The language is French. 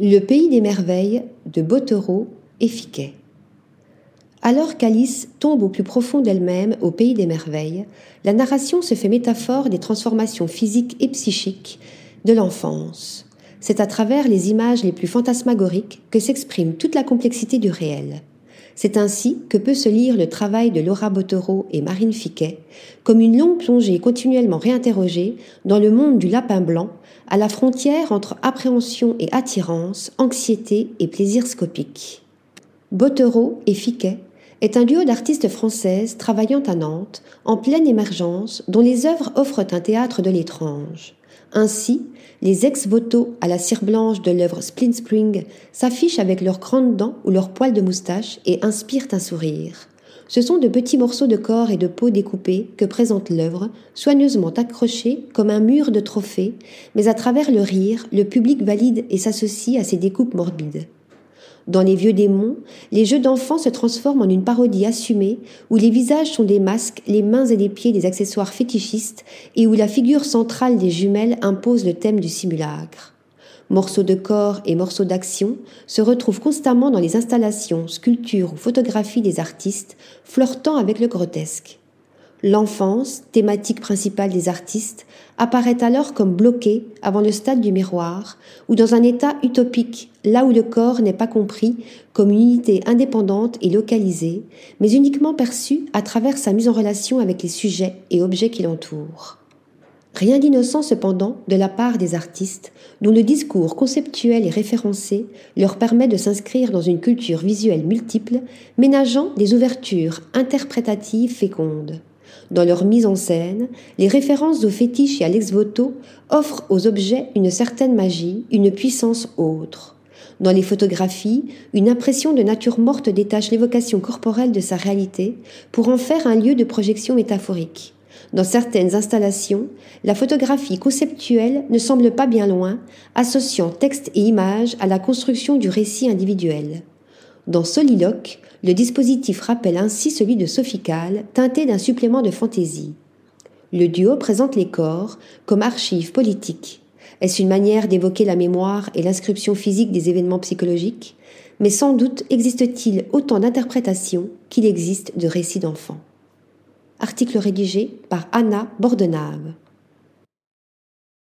Le pays des merveilles de Bottereau et Fiquet. Alors qu'Alice tombe au plus profond d'elle-même au pays des merveilles, la narration se fait métaphore des transformations physiques et psychiques de l'enfance. C'est à travers les images les plus fantasmagoriques que s'exprime toute la complexité du réel. C'est ainsi que peut se lire le travail de Laura Bottereau et Marine Fiquet, comme une longue plongée continuellement réinterrogée dans le monde du lapin blanc, à la frontière entre appréhension et attirance, anxiété et plaisir scopique. Bottereau et Fiquet est un duo d'artistes françaises travaillant à Nantes, en pleine émergence, dont les œuvres offrent un théâtre de l'étrange. Ainsi, les ex-voto à la cire blanche de l'œuvre Splint Spring s'affichent avec leurs grandes dents ou leurs poils de moustache et inspirent un sourire. Ce sont de petits morceaux de corps et de peau découpés que présente l'œuvre, soigneusement accrochés comme un mur de trophées, mais à travers le rire, le public valide et s'associe à ces découpes morbides. Dans Les Vieux démons, les jeux d'enfants se transforment en une parodie assumée où les visages sont des masques, les mains et les pieds des accessoires fétichistes et où la figure centrale des jumelles impose le thème du simulacre. Morceaux de corps et morceaux d'action se retrouvent constamment dans les installations, sculptures ou photographies des artistes, flirtant avec le grotesque. L'enfance, thématique principale des artistes, apparaît alors comme bloquée avant le stade du miroir, ou dans un état utopique, là où le corps n'est pas compris comme une unité indépendante et localisée, mais uniquement perçu à travers sa mise en relation avec les sujets et objets qui l'entourent. Rien d'innocent cependant de la part des artistes, dont le discours conceptuel et référencé leur permet de s'inscrire dans une culture visuelle multiple, ménageant des ouvertures interprétatives fécondes. Dans leur mise en scène, les références aux fétiches et à l'ex-voto offrent aux objets une certaine magie, une puissance autre. Dans les photographies, une impression de nature morte détache l'évocation corporelle de sa réalité pour en faire un lieu de projection métaphorique. Dans certaines installations, la photographie conceptuelle ne semble pas bien loin, associant texte et image à la construction du récit individuel. Dans Soliloque, le dispositif rappelle ainsi celui de Sophical, teinté d'un supplément de fantaisie. Le duo présente les corps comme archives politiques. Est-ce une manière d'évoquer la mémoire et l'inscription physique des événements psychologiques? Mais sans doute existe-t-il autant d'interprétations qu'il existe de récits d'enfants. Article rédigé par Anna Bordenave.